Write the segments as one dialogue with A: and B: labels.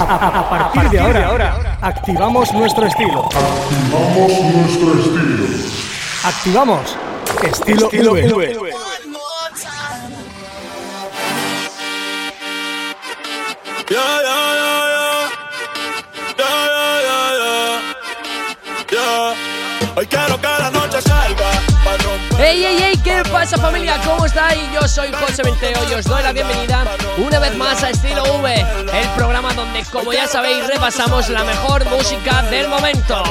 A: A, partir de ahora, activamos nuestro estilo.
B: Activamos nuestro estilo.
A: Activamos estilo, estilo v. V.
C: Yeah. Yeah, yeah, Hoy quiero que la
D: ¡Ey, ey, ey! ¿Qué pasa familia? ¿Cómo estáis? Yo soy José Menteo y os doy la bienvenida una vez más a Estilo V, el programa donde, como ya sabéis, repasamos la mejor música del momento.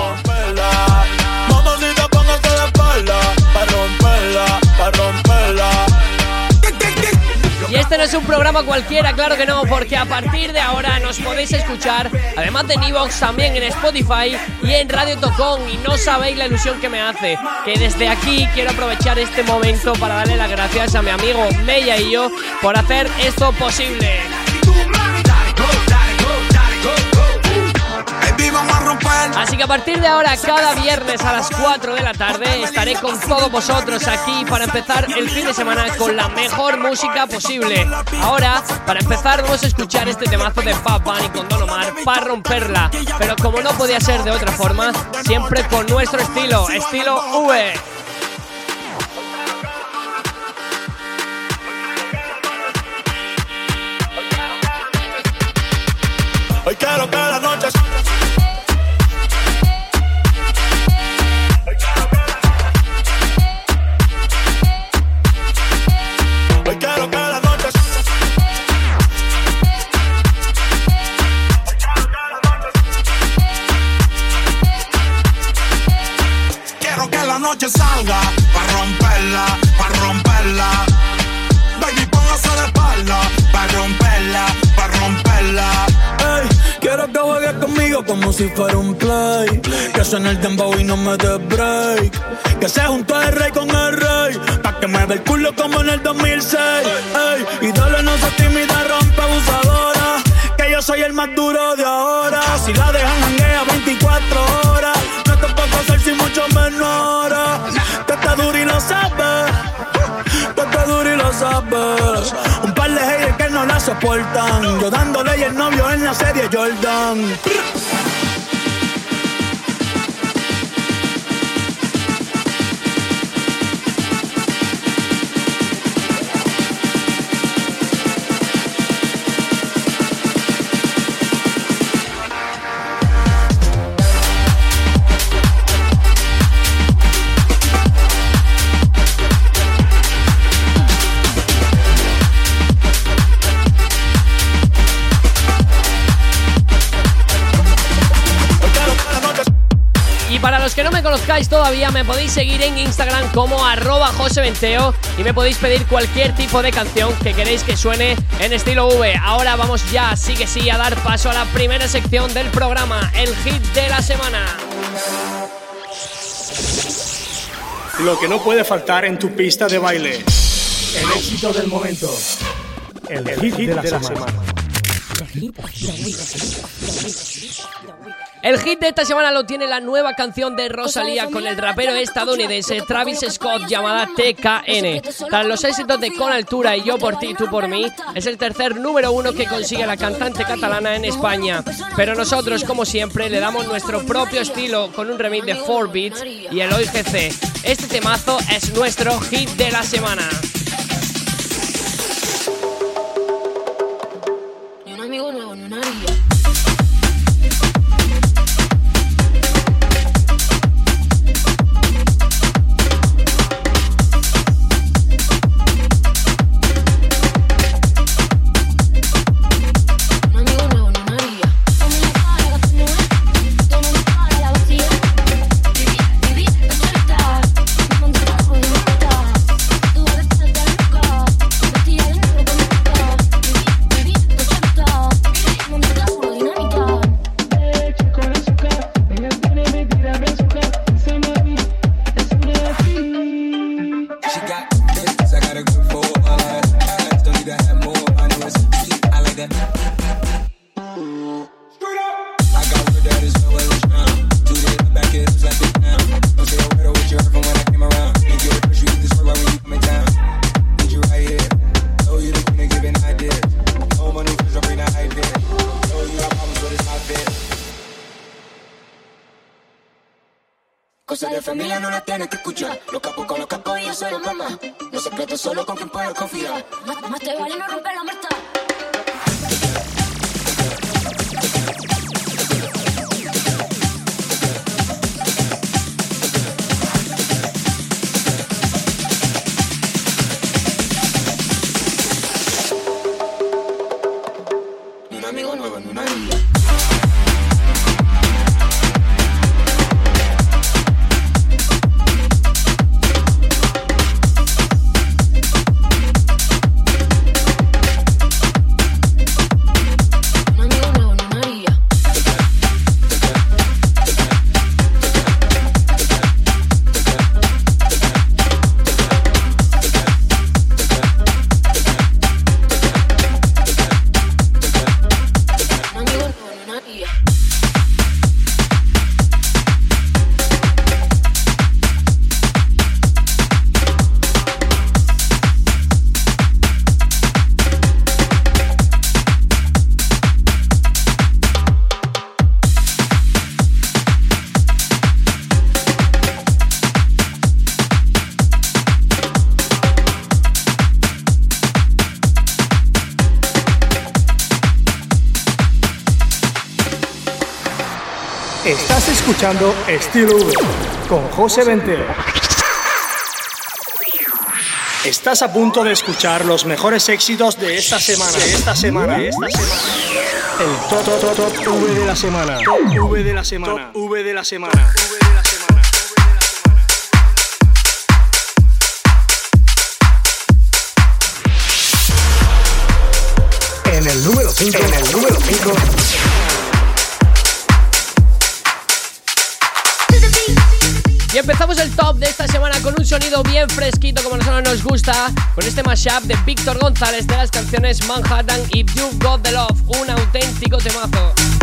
D: Y este no es un programa cualquiera, claro que no, porque a partir de ahora nos podéis escuchar, además de Evox, también en Spotify y en Radio Tocón. Y no sabéis la ilusión que me hace, que desde aquí quiero aprovechar este momento para darle las gracias a mi amigo Mella y yo por hacer esto posible. Así que a partir de ahora, cada viernes a las 4 de la tarde, estaré con todos vosotros aquí para empezar el fin de semana con la mejor música posible. Ahora, para empezar, vamos a escuchar este temazo de Bad Bunny con Don Omar para romperla. Pero como no podía ser de otra forma, siempre con nuestro estilo, estilo V.
C: Hoy quiero que la noche
E: si fuera un play. Que suene el dembow y no me dé break. Que se junto el rey con el rey. Pa' que mueva el culo como en el 2006. Ey, dale no se tímida, rompe abusadora. Que yo soy el más duro de ahora. Si la dejan janguea 24 horas. No te puedo hacer sin mucho menor. Tú estás duro y lo sabes. Tú estás duro y lo sabes. La soportan. Yo dándole y el novio en la serie Jordan.
D: Conozcáis todavía, me podéis seguir en Instagram como arroba joseventeo y me podéis pedir cualquier tipo de canción que queréis que suene en estilo V. Ahora vamos ya, sí que sí, a dar paso a la primera sección del programa, el hit de la semana.
A: Lo que no puede faltar en tu pista de baile. El éxito del momento. El, hit, de la, semana.
D: El hit de esta semana lo tiene la nueva canción de Rosalía con el rapero estadounidense Travis Scott llamada TKN. Tras los éxitos de Con Altura y Yo por ti, tú por mí, es el tercer número uno que consigue la cantante catalana en España. Pero nosotros, como siempre, le damos nuestro propio estilo con un remix de 4 Beats y el OIGC. Este temazo es nuestro hit de la semana.
F: Familia no la tiene que escuchar. Los capos con los capos y yo soy la mamá. Los secretos solo con quien puedo confiar. Más, más te vale no romper la muerta.
A: Escuchando Estilo V con José Ventero. Estás a punto de escuchar los mejores éxitos de esta semana. De esta semana. De esta semana. El top, top, top, top V de la semana. Top V de la semana. Top V de la semana. V de la semana. En el número 5. En el número 5.
G: Y empezamos el top de esta semana con un sonido bien fresquito como a nosotros nos gusta, con este mashup de Víctor González de las canciones Manhattan y You've Got the Love, un auténtico temazo.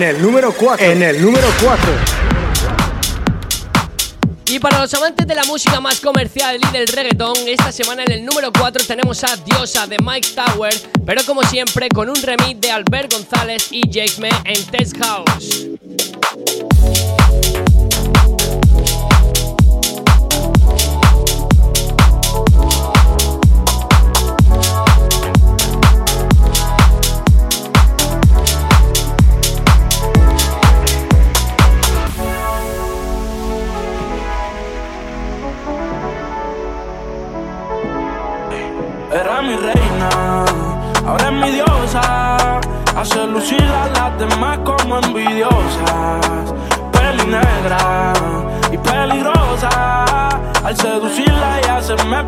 A: En el número 4. En el número 4.
D: Y para los amantes de la música más comercial y del reggaetón, esta semana en el número 4 tenemos a Diosa de Mike Tower, pero como siempre con un remix de Albert González y Jake Me en Test House.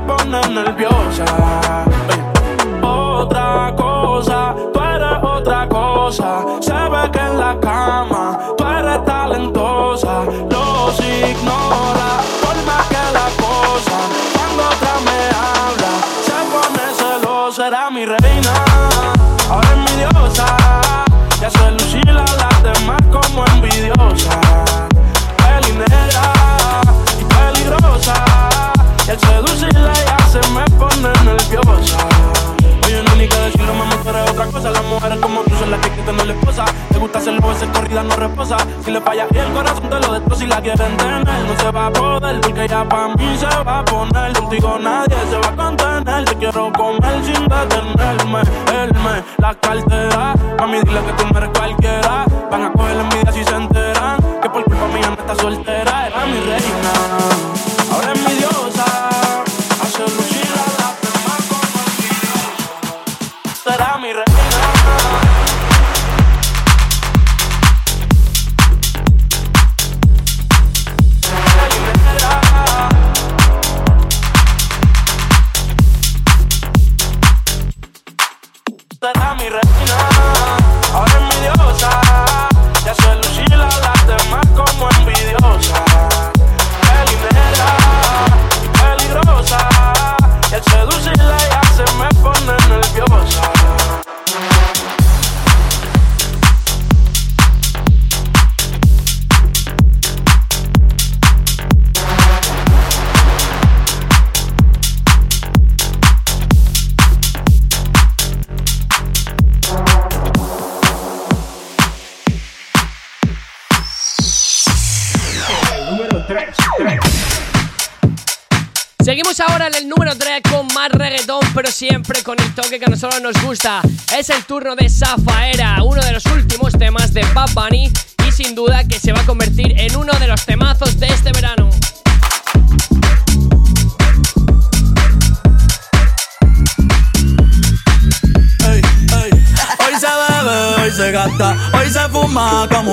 E: pone nervioso. Porque ya pa' mí se va a poner. Contigo nadie se va a contener. Te quiero comer sin detenerme. Elme, la cartera. Mami, dile que tú Será mi reina, ahora es mi diosa. Y hace lucir a las demás como envidiosa. Peli negra y peligrosa. Y al seducirla ya
D: pero siempre con el toque que a nosotros nos gusta. Es el turno de Zafaera, uno de los últimos temas de Bad Bunny y sin duda que se va a convertir en uno de los temazos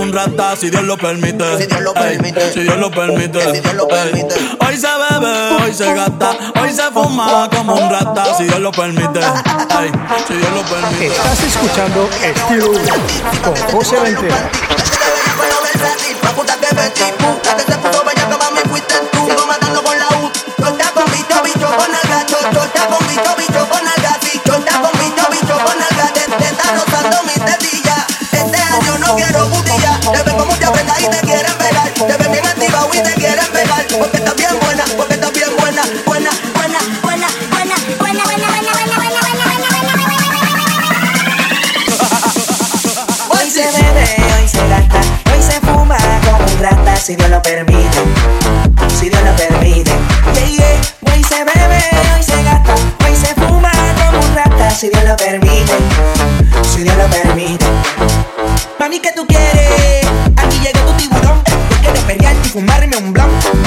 E: un rata, si Dios lo permite.
H: Si Dios lo
E: Ey,
H: permite.
E: si Dios lo permite.
H: Si Dios lo
E: Ey.
H: permite.
E: Hoy se bebe, hoy se gasta, hoy se fuma como un rata, si Dios lo permite. Ey, si Dios lo permite.
A: Estás escuchando Estilo con José Ventera.
I: Si Dios lo permite, si Dios lo permite. Yeah, yeah. Hoy se bebe, hoy se gasta, hoy se fuma como un rata, si Dios lo permite, si Dios lo permite. Mami, ¿qué tú quieres? Aquí llega tu tiburón. Yo quiero pelearte y fumarme un blunt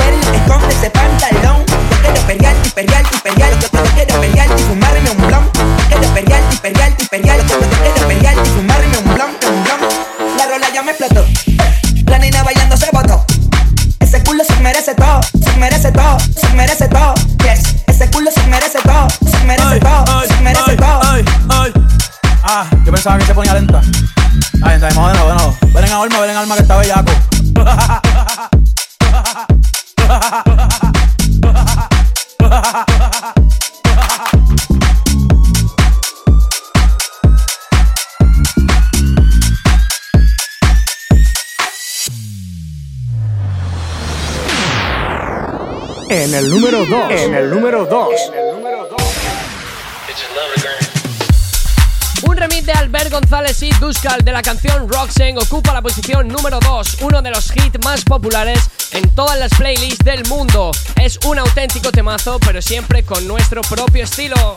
I: ponte ese pantalón. Yo quiero perrear y perrear y
E: perrear. En
A: el número 2. En el número 2.
D: Un remix de Albert González y Duskal de la canción Roxen ocupa la posición número 2, uno de los hits más populares en todas las playlists del mundo. Es un auténtico temazo, pero siempre con nuestro propio estilo.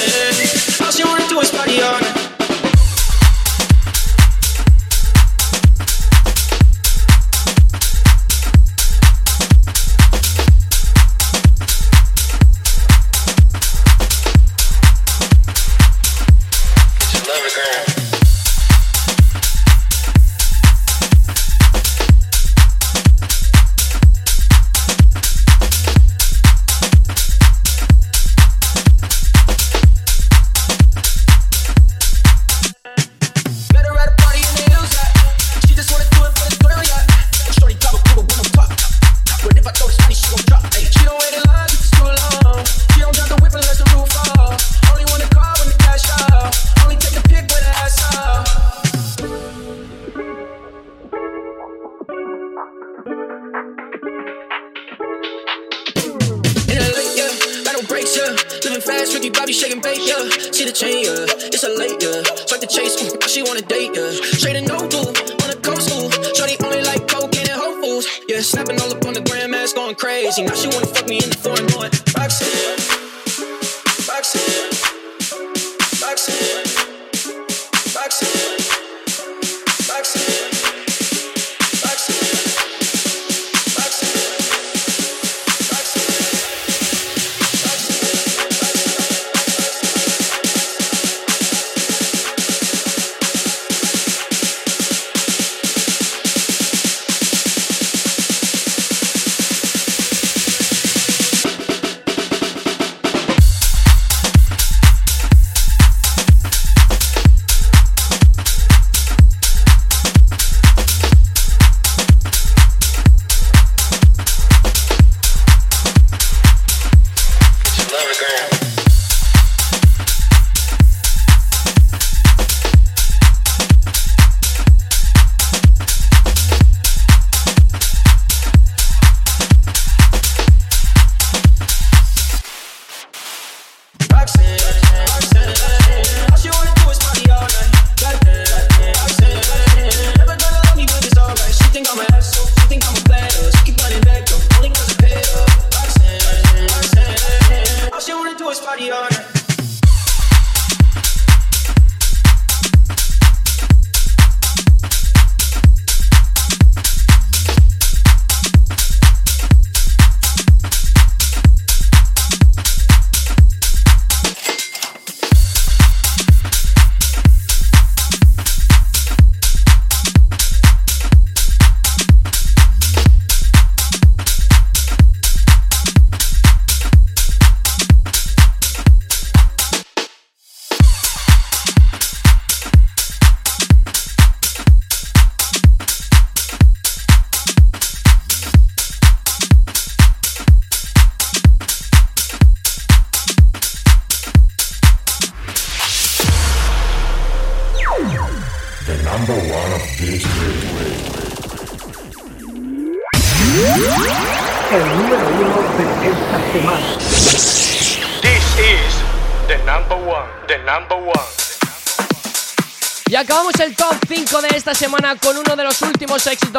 J: Living fast, Ricky Bobby shaking bait, yeah. See the chain, yeah. It's a late, yeah. Swipe the chase, ooh, she wanna date, yeah. And no blue, on the coast, ooh. Shorty only like cocaine and Whole yeah. Snapping all up on the grandmas, going crazy. Now she wanna fuck me in the foreign,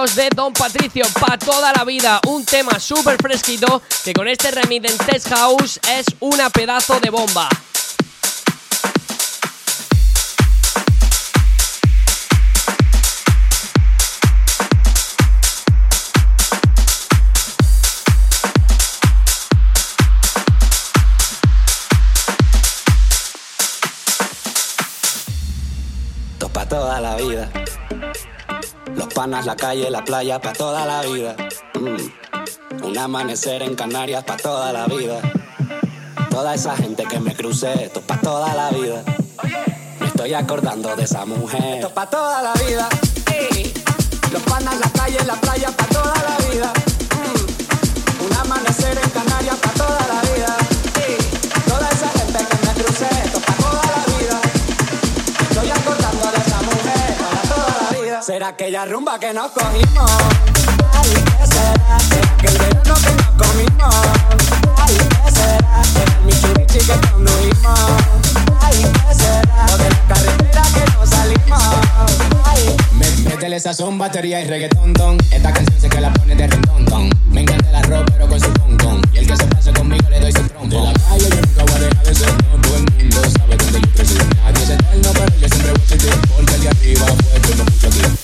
A: de
D: Don Patricio, Pa' toda la vida. Un tema súper fresquito que con este remix en Test House es una pedazo de bomba.
K: Toda la vida. Los panas, la calle, la playa, pa' toda la vida. Mm. Un amanecer en Canarias para toda la vida. Toda esa gente que me crucé, esto es para toda la vida. Me estoy acordando de esa mujer. Esto es para toda la vida. Los panas la calle, la playa, para toda la vida. Será aquella rumba que nos cogimos. Ay, ¿qué será? Será que el verano que nos comimos. Ay, ¿qué será? Será el Mitsubishi que condujimos. Ay, ¿qué será? O de la carretera que nos salimos. Ay.
L: Me- Métele sazón, batería y reggaetón, don. Esta canción sé que la pone de rentón, don. Me encanta el arroz, pero con su con. Y el que se pase conmigo le doy su trompo. De la calle yo nunca voy a dejar de ser. Todo el mundo sabe yo eterno, pero yo siempre voy a. Porque el de arriba fue mucho aquí.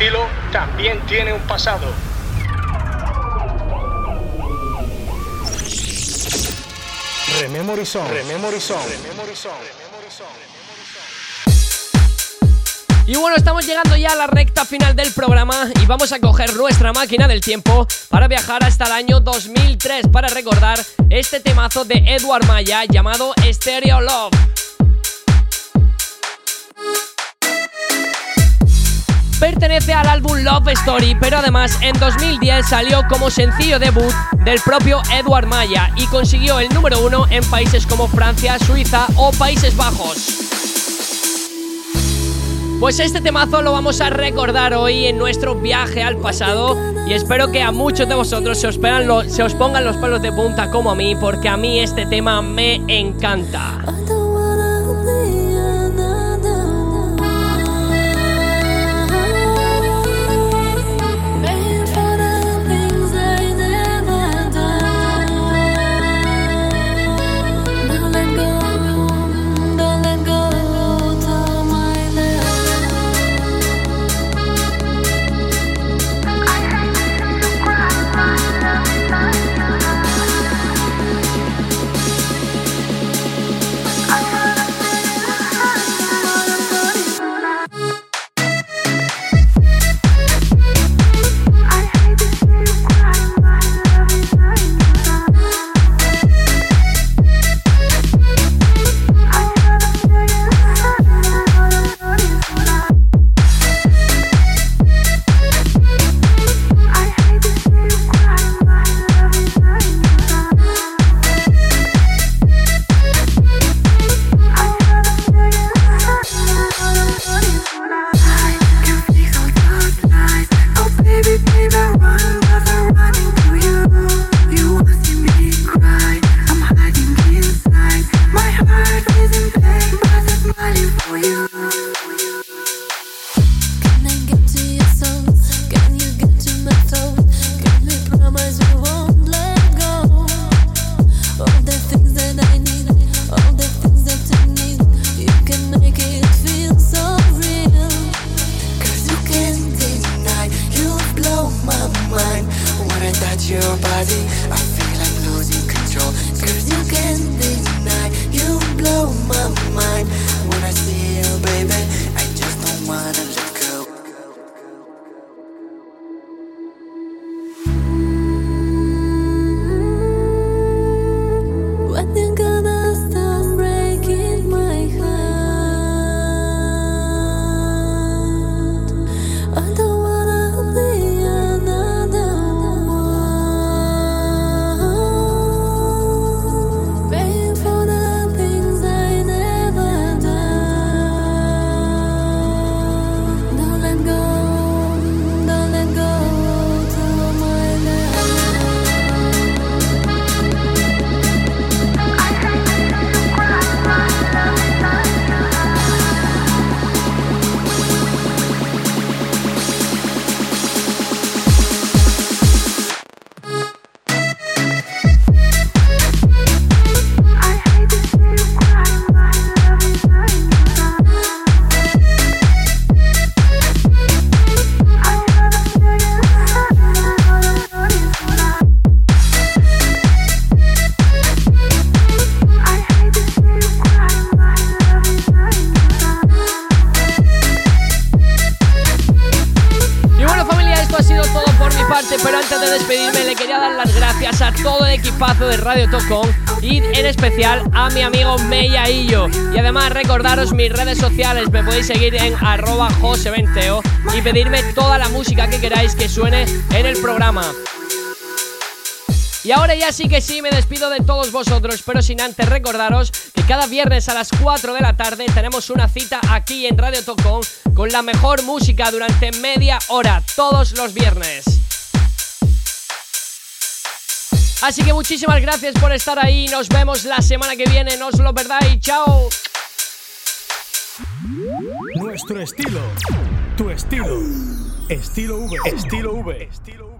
M: Estilo también tiene un pasado. Rememorizón, rememorizón, rememorizón, rememorizón.
D: Y bueno, estamos llegando ya a la recta final del programa y vamos a coger nuestra máquina del tiempo para viajar hasta el año 2003 para recordar este temazo de Edward Maya llamado Stereo Love. Pertenece al álbum Love Story, pero además en 2010 salió como sencillo debut del propio Edward Maya y consiguió el número uno en países como Francia, Suiza o Países Bajos. Pues este temazo lo vamos a recordar hoy en nuestro viaje al pasado y espero que a muchos de vosotros se os, pongan los pelos de punta como a mí porque a mí este tema me encanta. Equipazo de Radio Tocón y en especial a mi amigo Mellaillo. Y además recordaros mis redes sociales, me podéis seguir en arroba joseventeo y pedirme toda la música que queráis que suene en el programa. Y ahora ya sí que sí, me despido de todos vosotros, pero sin antes recordaros que cada viernes a las 4 de la tarde tenemos una cita aquí en Radio Tocón con la mejor música durante media hora, todos los viernes. Así que muchísimas gracias por estar ahí, nos vemos la semana que viene, no os lo perdáis, chao.
A: Nuestro estilo, tu estilo, estilo V, estilo V, estilo V.